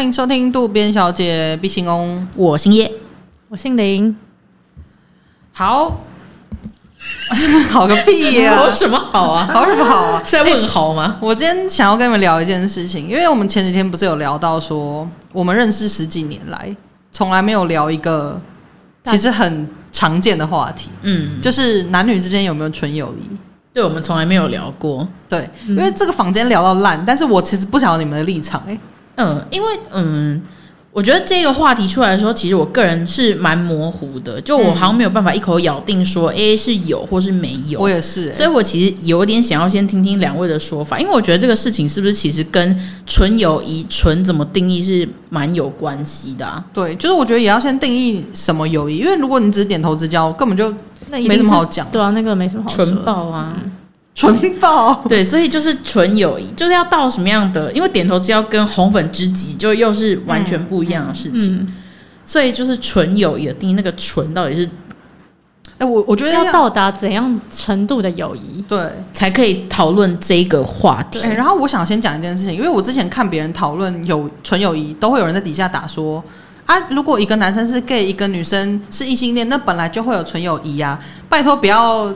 欢迎收听渡边小姐毕姓翁，我姓叶，我姓林。好，好个屁呀！好什么好啊？好什么好啊？是在问好吗？我今天想要跟你们聊一件事情，因为我们前几天不是有聊到说，我们认识十几年来，从来没有聊一个其实很常见的话题，嗯，就是男女之间有没有纯友谊？对，我们从来没有聊过。对，因为这个房间聊到烂，但是我其实不晓得你们的立场，欸，哎。嗯，因为嗯，我觉得这个话题出来的时候，其实我个人是蛮模糊的，就我好像没有办法一口咬定说，A，是有或是没有。我也是、欸，所以我其实有点想要先听听两位的说法，因为我觉得这个事情是不是其实跟纯友谊、纯怎么定义是蛮有关系的啊？对，就是我觉得也要先定义什么友谊，因为如果你只是点头之交，根本就没什么好讲。对啊，那个没什么好说。纯爆啊！嗯纯爆对，所以就是纯友谊，就是要到什么样的？因为点头之交跟红粉知己就又是完全不一样的事情，嗯嗯、所以就是纯友谊的定义，那个纯到底是？哎，我我觉得要，要到达怎样程度的友谊，对，才可以讨论这个话题。然后我想先讲一件事情，因为我之前看别人讨论有纯友谊，都会有人在底下打说啊，如果一个男生是 gay，一个女生是异性恋，那本来就会有纯友谊呀，拜托不要。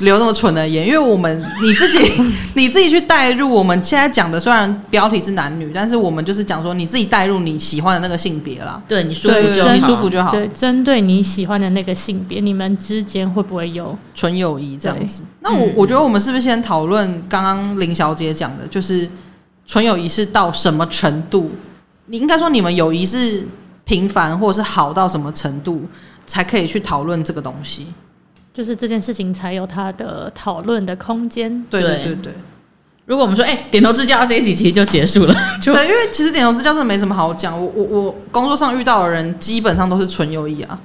留那么蠢的言，因为我们你自己 你自己去带入我们现在讲的，虽然标题是男女，但是我们就是讲说你自己带入你喜欢的那个性别啦，对你舒服就好，你舒服就好。对，针对你喜欢的那个性别，你们之间会不会有纯友谊这样子？那我我觉得我们是不是先讨论刚刚林小姐讲的，就是纯友谊是到什么程度？你应该说你们友谊是平凡或者是好到什么程度，才可以去讨论这个东西？就是这件事情才有它的讨论的空间。对对对对。如果我们说，哎、欸，点头之交这一集其实就结束了。就 对，因为其实点头之交真的没什么好讲。我我我工作上遇到的人基本上都是纯友谊啊，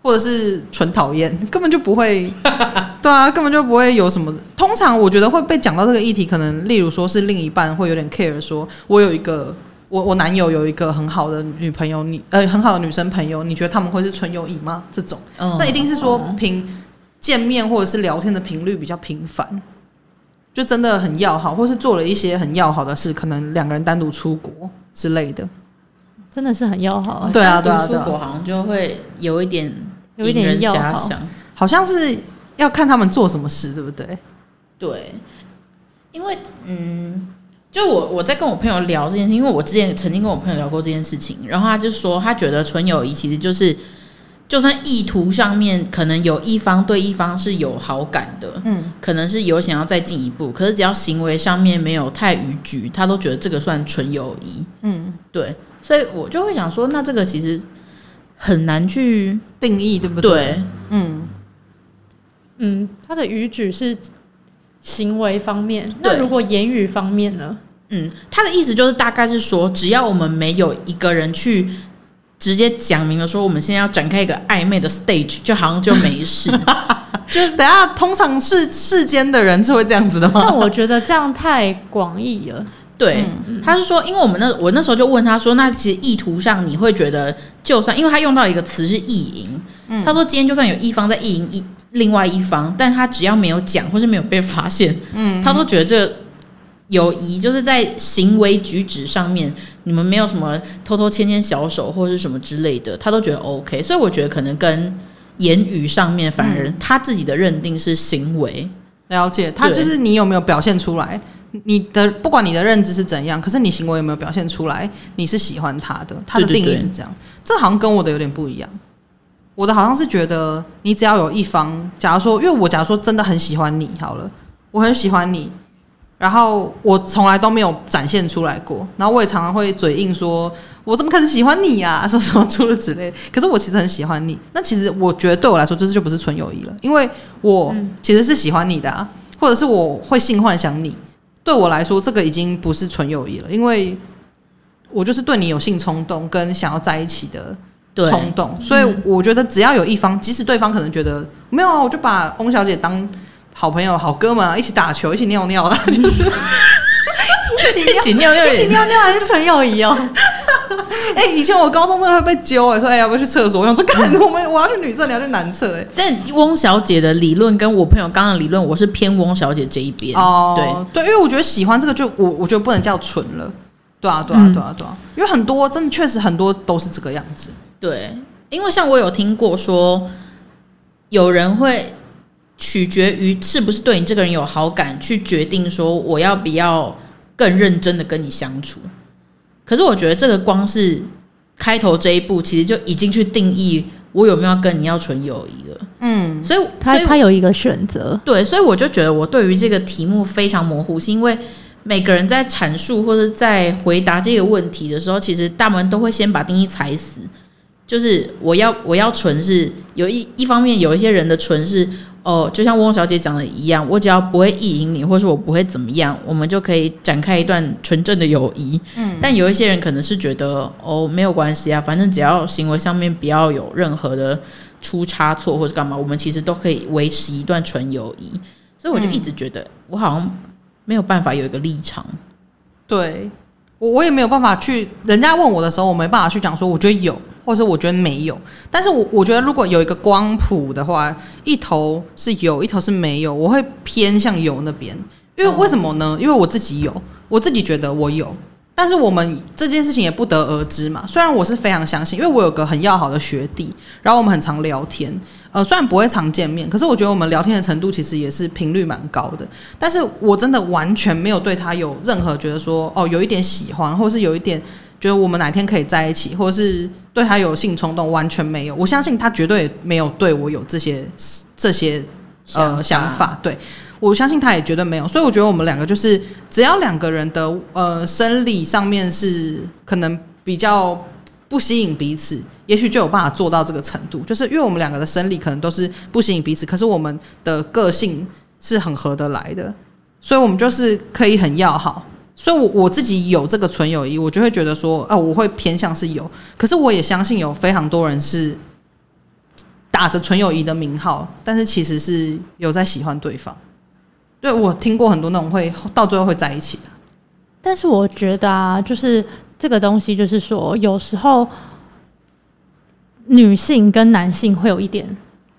或者是纯讨厌，根本就不会。对啊，根本就不会有什么。通常我觉得会被讲到这个议题，可能例如说是另一半会有点 care，说我有一个我我男友有一个很好的女朋友，你呃很好的女生朋友，你觉得他们会是纯友谊吗？这种，嗯、那一定是说凭。见面或者是聊天的频率比较频繁，就真的很要好，或是做了一些很要好的事，可能两个人单独出国之类的，真的是很要好啊。对啊，对啊，出国好像就会有一点有一点遐想，好像是要看他们做什么事，对不对？对，因为嗯，就我我在跟我朋友聊这件事，因为我之前曾经跟我朋友聊过这件事情，然后他就说他觉得纯友谊其实就是。就算意图上面可能有一方对一方是有好感的，嗯，可能是有想要再进一步，可是只要行为上面没有太逾矩，他都觉得这个算纯友谊，嗯，对，所以我就会想说，那这个其实很难去定义，对不对？对，嗯嗯，他的逾矩是行为方面，那如果言语方面呢？嗯，他的意思就是大概是说，只要我们没有一个人去。直接讲明了说，我们现在要展开一个暧昧的 stage，就好像就没事。就等下，通常世世间的人是会这样子的吗？但我觉得这样太广义了。对，嗯、他是说，因为我们那我那时候就问他说，那其实意图上你会觉得，就算因为他用到一个词是意淫，嗯、他说今天就算有一方在意淫一另外一方，但他只要没有讲或是没有被发现，嗯，他都觉得这。友谊就是在行为举止上面，你们没有什么偷偷牵牵小手或者是什么之类的，他都觉得 OK。所以我觉得可能跟言语上面，反而他自己的认定是行为。了解，他就是你有没有表现出来？你的不管你的认知是怎样，可是你行为有没有表现出来？你是喜欢他的，他的定义是这样。这好像跟我的有点不一样。我的好像是觉得，你只要有一方，假如说，因为我假如说真的很喜欢你，好了，我很喜欢你。然后我从来都没有展现出来过，然后我也常常会嘴硬说：“我怎么可能喜欢你呀？” 说什么诸如此类。可是我其实很喜欢你。那其实我觉得对我来说，这就不是纯友谊了，因为我其实是喜欢你的啊，或者是我会性幻想你。对我来说，这个已经不是纯友谊了，因为我就是对你有性冲动跟想要在一起的冲动。所以我觉得只要有一方，即使对方可能觉得没有啊，我就把翁小姐当。好朋友、好哥们啊，一起打球、一起尿尿的，就是一起尿尿、一起尿尿还是纯友谊哦。哎、欸，以前我高中真的会被揪哎、欸，说哎、欸、要不要去厕所？我想说，干我们我要去女厕，你要去男厕哎、欸。但翁小姐的理论跟我朋友刚刚的理论，我是偏翁小姐这一边。哦，对对，因为我觉得喜欢这个就我我觉得不能叫纯了，对啊，对啊，对啊，对啊，因为很多真的确实很多都是这个样子。对，因为像我有听过说，有人会取决于是不是对你这个人有好感，去决定说我要不要更认真的跟你相处。可是我觉得这个光是开头这一步，其实就已经去定义我有没有跟你要纯友谊了。嗯，所以他他有一个选择。对，所以我就觉得我对于这个题目非常模糊，是因为。每个人在阐述或者在回答这个问题的时候，其实大部分都会先把定义踩死。就是我要我要纯是有一一方面有一些人的纯是哦，就像翁小姐讲的一样，我只要不会意淫你，或者说我不会怎么样，我们就可以展开一段纯正的友谊。嗯，但有一些人可能是觉得哦，没有关系啊，反正只要行为上面不要有任何的出差错或者干嘛，我们其实都可以维持一段纯友谊。所以我就一直觉得我好像。没有办法有一个立场，对我我也没有办法去。人家问我的时候，我没办法去讲说我觉得有，或者我觉得没有。但是我我觉得如果有一个光谱的话，一头是有，一头是没有，我会偏向有那边。因为为什么呢？因为我自己有，我自己觉得我有。但是我们这件事情也不得而知嘛。虽然我是非常相信，因为我有个很要好的学弟，然后我们很常聊天。呃，虽然不会常见面，可是我觉得我们聊天的程度其实也是频率蛮高的。但是我真的完全没有对他有任何觉得说，哦，有一点喜欢，或者是有一点觉得我们哪天可以在一起，或者是对他有性冲动，完全没有。我相信他绝对没有对我有这些这些呃想法。想法对，我相信他也绝对没有。所以我觉得我们两个就是，只要两个人的呃生理上面是可能比较不吸引彼此。也许就有办法做到这个程度，就是因为我们两个的生理可能都是不吸引彼此，可是我们的个性是很合得来的，所以我们就是可以很要好。所以我，我自己有这个纯友谊，我就会觉得说，啊，我会偏向是有。可是，我也相信有非常多人是打着纯友谊的名号，但是其实是有在喜欢对方。对，我听过很多那种会到最后会在一起的。但是，我觉得啊，就是这个东西，就是说有时候。女性跟男性会有一点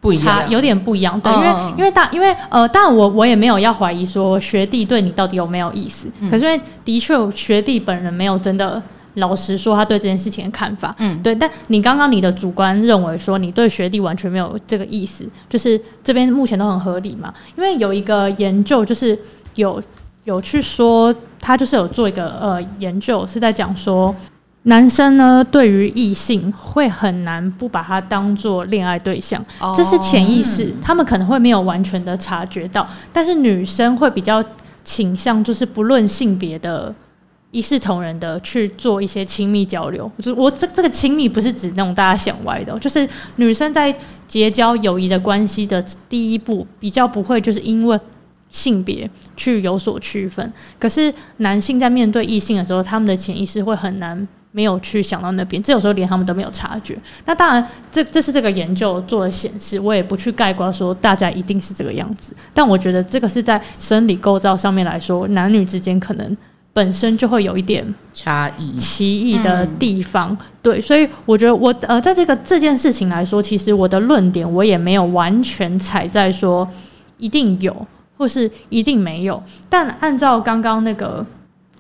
不一样，有点不一样。对，因为因为大，因为呃，当然我我也没有要怀疑说学弟对你到底有没有意思。可是因为的确学弟本人没有真的老实说他对这件事情的看法。嗯，对。但你刚刚你的主观认为说你对学弟完全没有这个意思，就是这边目前都很合理嘛？因为有一个研究就是有有去说他就是有做一个呃研究是在讲说。男生呢，对于异性会很难不把他当做恋爱对象，这是潜意识，他们可能会没有完全的察觉到。但是女生会比较倾向，就是不论性别的，一视同仁的去做一些亲密交流。就我这这个亲密不是指那种大家想歪的，就是女生在结交友谊的关系的第一步，比较不会就是因为性别去有所区分。可是男性在面对异性的时候，他们的潜意识会很难。没有去想到那边，这有时候连他们都没有察觉。那当然，这这是这个研究做的显示，我也不去概括说大家一定是这个样子。但我觉得这个是在生理构造上面来说，男女之间可能本身就会有一点差异、奇异的地方。对，所以我觉得我呃，在这个这件事情来说，其实我的论点我也没有完全踩在说一定有或是一定没有。但按照刚刚那个。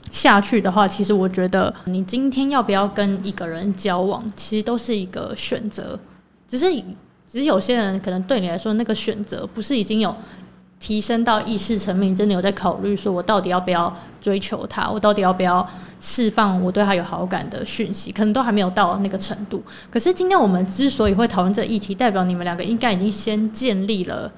下去的话，其实我觉得你今天要不要跟一个人交往，其实都是一个选择。只是，只是有些人可能对你来说，那个选择不是已经有提升到意识层面，真的有在考虑说，我到底要不要追求他，我到底要不要释放我对他有好感的讯息，可能都还没有到那个程度。可是今天我们之所以会讨论这议题，代表你们两个应该已经先建立了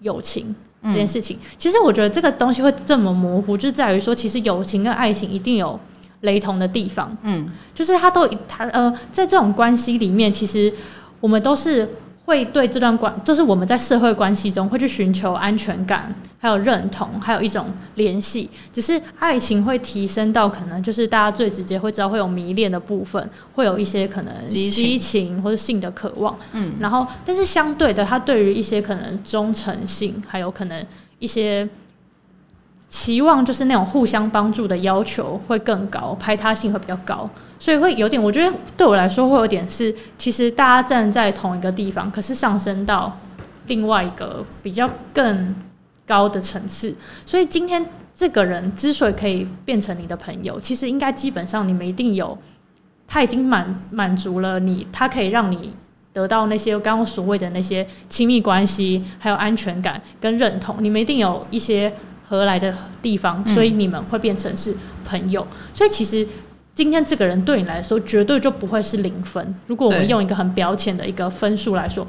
友情。这件事情，其实我觉得这个东西会这么模糊，就在于说，其实友情跟爱情一定有雷同的地方。嗯，就是他都他呃，在这种关系里面，其实我们都是。会对这段关，就是我们在社会关系中会去寻求安全感，还有认同，还有一种联系。只是爱情会提升到可能就是大家最直接会知道会有迷恋的部分，会有一些可能激情或者性的渴望。嗯，然后但是相对的，他对于一些可能忠诚性，还有可能一些。期望就是那种互相帮助的要求会更高，排他性会比较高，所以会有点，我觉得对我来说会有点是，其实大家站在同一个地方，可是上升到另外一个比较更高的层次。所以今天这个人之所以可以变成你的朋友，其实应该基本上你们一定有，他已经满满足了你，他可以让你得到那些刚刚所谓的那些亲密关系，还有安全感跟认同，你们一定有一些合来的地方，所以你们会变成是朋友。嗯、所以其实今天这个人对你来说绝对就不会是零分。如果我们用一个很表浅的一个分数来说。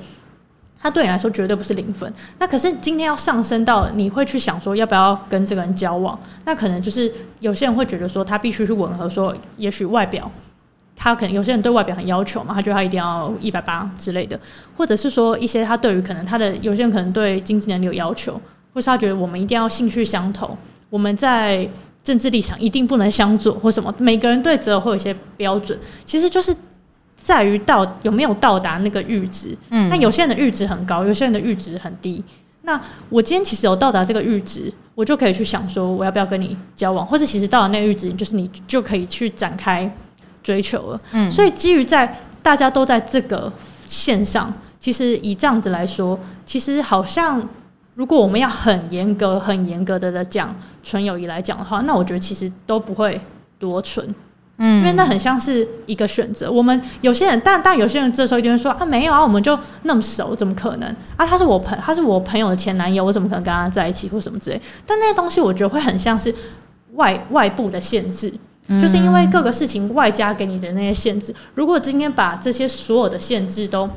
他对你来说绝对不是零分，那可是今天要上升到你会去想说要不要跟这个人交往，那可能就是有些人会觉得说他必须去吻合，说也许外表，他可能有些人对外表很要求嘛，他觉得他一定要一百八之类的，或者是说一些他对于可能他的有些人可能对经济能力有要求，或是他觉得我们一定要兴趣相投，我们在政治立场一定不能相左或什么，每个人对择偶会有一些标准，其实就是。在于到有没有到达那个阈值，嗯，那有些人的阈值很高，有些人的阈值很低。那我今天其实有到达这个阈值，我就可以去想说，我要不要跟你交往，或者其实到了那个阈值，就是你就可以去展开追求了。嗯，所以基于在大家都在这个线上，其实以这样子来说，其实好像如果我们要很严格、很严格的的讲纯友谊来讲的话，那我觉得其实都不会多纯。嗯，因为那很像是一个选择。我们有些人，但但有些人这时候一定会说啊，没有啊，我们就那么熟，怎么可能啊？他是我朋，他是我朋友的前男友，我怎么可能跟他在一起或什么之类？但那些东西，我觉得会很像是外外部的限制，就是因为各个事情外加给你的那些限制。如果今天把这些所有的限制都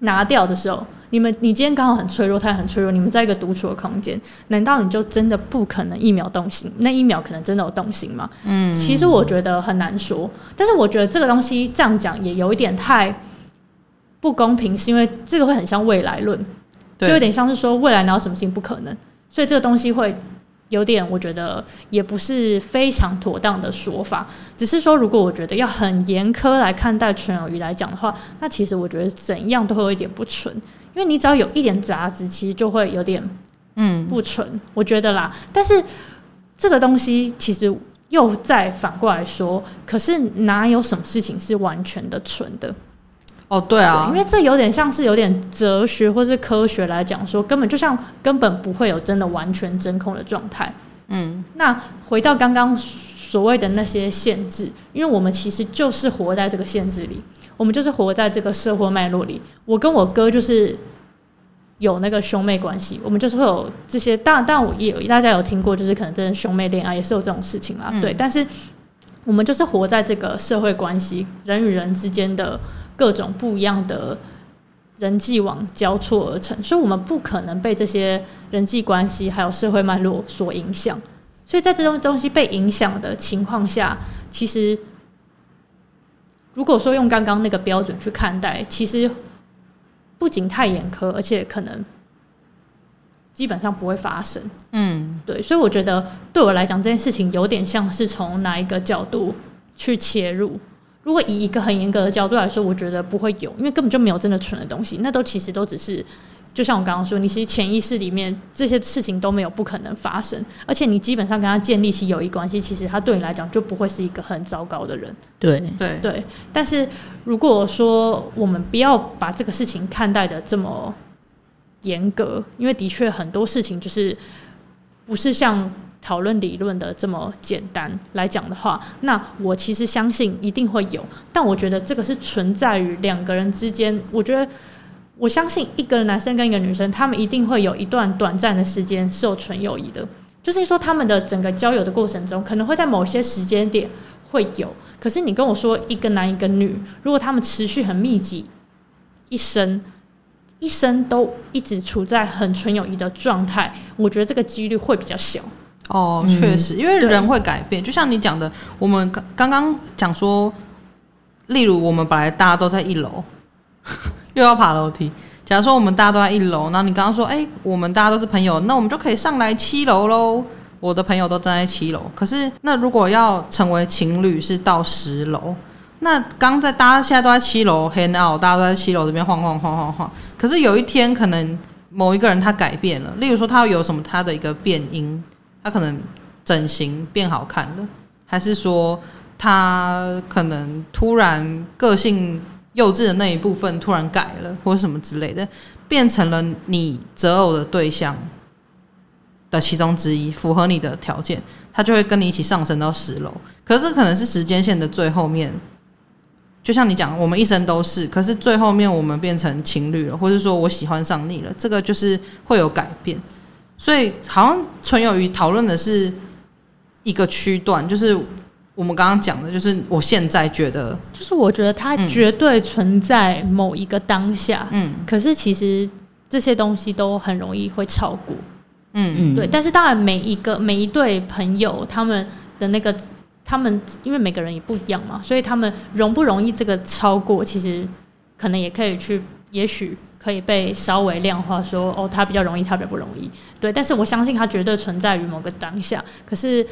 拿掉的时候，你们，你今天刚好很脆弱，他也很脆弱。你们在一个独处的空间，难道你就真的不可能一秒动心？那一秒可能真的有动心吗？嗯，其实我觉得很难说。但是我觉得这个东西这样讲也有一点太不公平，是因为这个会很像未来论，就有点像是说未来哪有什么事情不可能，所以这个东西会。有点，我觉得也不是非常妥当的说法。只是说，如果我觉得要很严苛来看待纯友谊来讲的话，那其实我觉得怎样都会有一点不纯，因为你只要有一点杂质，其实就会有点嗯不纯。嗯、我觉得啦，但是这个东西其实又再反过来说，可是哪有什么事情是完全的纯的？哦，对啊对，因为这有点像是有点哲学或是科学来讲说，根本就像根本不会有真的完全真空的状态。嗯，那回到刚刚所谓的那些限制，因为我们其实就是活在这个限制里，我们就是活在这个社会脉络里。我跟我哥就是有那个兄妹关系，我们就是会有这些。当然，当然我也有大家有听过，就是可能真的兄妹恋爱也是有这种事情啦。嗯、对，但是我们就是活在这个社会关系，人与人之间的。各种不一样的人际网交错而成，所以我们不可能被这些人际关系还有社会脉络所影响。所以在这种东西被影响的情况下，其实如果说用刚刚那个标准去看待，其实不仅太严苛，而且可能基本上不会发生。嗯，对。所以我觉得对我来讲，这件事情有点像是从哪一个角度去切入。如果以一个很严格的角度来说，我觉得不会有，因为根本就没有真的蠢的东西，那都其实都只是，就像我刚刚说，你其实潜意识里面这些事情都没有不可能发生，而且你基本上跟他建立起友谊关系，其实他对你来讲就不会是一个很糟糕的人。对对对。但是如果说我们不要把这个事情看待的这么严格，因为的确很多事情就是不是像。讨论理论的这么简单来讲的话，那我其实相信一定会有，但我觉得这个是存在于两个人之间。我觉得我相信一个男生跟一个女生，他们一定会有一段短暂的时间是有纯友谊的，就是说他们的整个交友的过程中，可能会在某些时间点会有。可是你跟我说一个男一个女，如果他们持续很密集，一生一生都一直处在很纯友谊的状态，我觉得这个几率会比较小。哦，确实，因为人会改变，就像你讲的，我们刚刚刚讲说，例如我们本来大家都在一楼，又要爬楼梯。假如说我们大家都在一楼，然后你刚刚说，哎，我们大家都是朋友，那我们就可以上来七楼喽。我的朋友都站在七楼，可是那如果要成为情侣，是到十楼。那刚在大家现在都在七楼 hang out，大家都在七楼这边晃晃晃晃晃。可是有一天，可能某一个人他改变了，例如说他有什么他的一个变因。他可能整形变好看了，还是说他可能突然个性幼稚的那一部分突然改了，或者什么之类的，变成了你择偶的对象。的其中之一，符合你的条件，他就会跟你一起上升到十楼。可是可能是时间线的最后面，就像你讲，我们一生都是，可是最后面我们变成情侣了，或者说我喜欢上你了，这个就是会有改变。所以好像纯友谊讨论的是一个区段，就是我们刚刚讲的，就是我现在觉得，就是我觉得它绝对存在某一个当下，嗯，可是其实这些东西都很容易会超过，嗯嗯，对。但是当然，每一个每一对朋友他们的那个，他们因为每个人也不一样嘛，所以他们容不容易这个超过，其实可能也可以去，也许。可以被稍微量化说，说哦，他比较容易，他比较不容易，对。但是我相信他绝对存在于某个当下。可是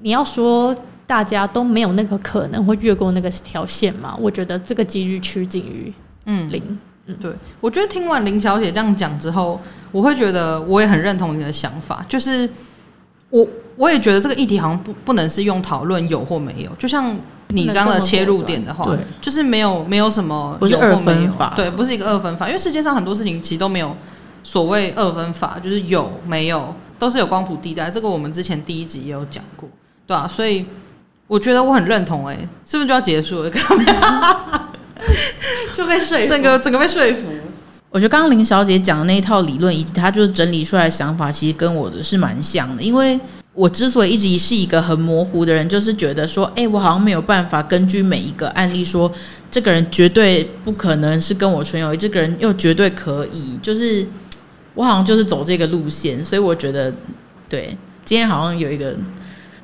你要说大家都没有那个可能会越过那个条线嘛？我觉得这个几率趋近于嗯零。嗯，对。我觉得听完林小姐这样讲之后，我会觉得我也很认同你的想法，就是我我也觉得这个议题好像不不能是用讨论有或没有，就像。你刚刚的切入点的话，对，就是没有没有什么不是二分法，对，不是一个二分法，因为世界上很多事情其实都没有所谓二分法，就是有没有都是有光谱地带，这个我们之前第一集也有讲过，对啊，所以我觉得我很认同，哎，是不是就要结束了？就被说服，整个整个被说服。我觉得刚刚林小姐讲的那一套理论，以及她就是整理出来的想法，其实跟我的是蛮像的，因为。我之所以一直是一个很模糊的人，就是觉得说，哎，我好像没有办法根据每一个案例说，这个人绝对不可能是跟我纯友谊，这个人又绝对可以，就是我好像就是走这个路线，所以我觉得，对，今天好像有一个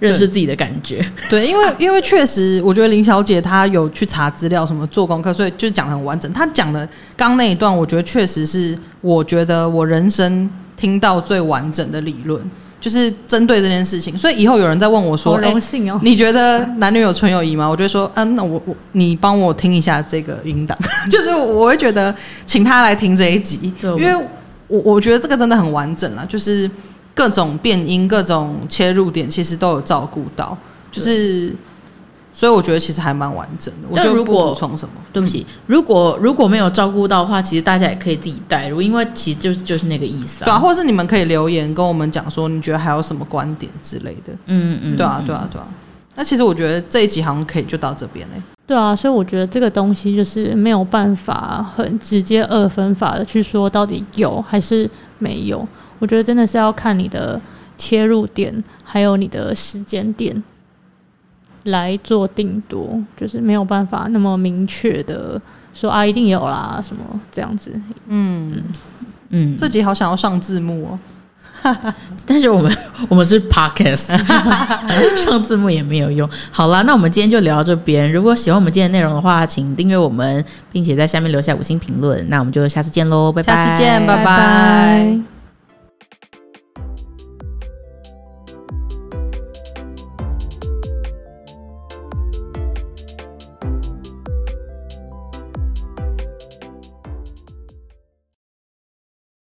认识自己的感觉。对，对，因为因为确实，我觉得林小姐她有去查资料，什么做功课，所以就讲得很完整。她讲的刚那一段，我觉得确实是，我觉得我人生听到最完整的理论。就是针对这件事情，所以以后有人在问我说：“荣幸哦，你觉得男女有纯友谊吗？”我就会说：“嗯，那我我你帮我听一下这个音档。”就是我会觉得请他来听这一集，因为我我觉得这个真的很完整了，就是各种变音、各种切入点，其实都有照顾到，就是。所以我觉得其实还蛮完整的。我觉得如果补充什么，对不起，如果如果没有照顾到的话，其实大家也可以自己带入，因为其实就是就是那个意思啊。对啊，或者是你们可以留言跟我们讲说，你觉得还有什么观点之类的。嗯嗯，对啊对啊对啊。那其实我觉得这一集好像可以就到这边嘞。对啊，所以我觉得这个东西就是没有办法很直接二分法的去说到底有还是没有。我觉得真的是要看你的切入点，还有你的时间点。来做定夺，就是没有办法那么明确的说啊，一定有啦什么这样子。嗯嗯，自己好想要上字幕哦，但是我们我们是 podcast，上字幕也没有用。好啦，那我们今天就聊到这边。如果喜欢我们今天的内容的话，请订阅我们，并且在下面留下五星评论。那我们就下次见喽，拜拜！下次见，拜拜。拜拜。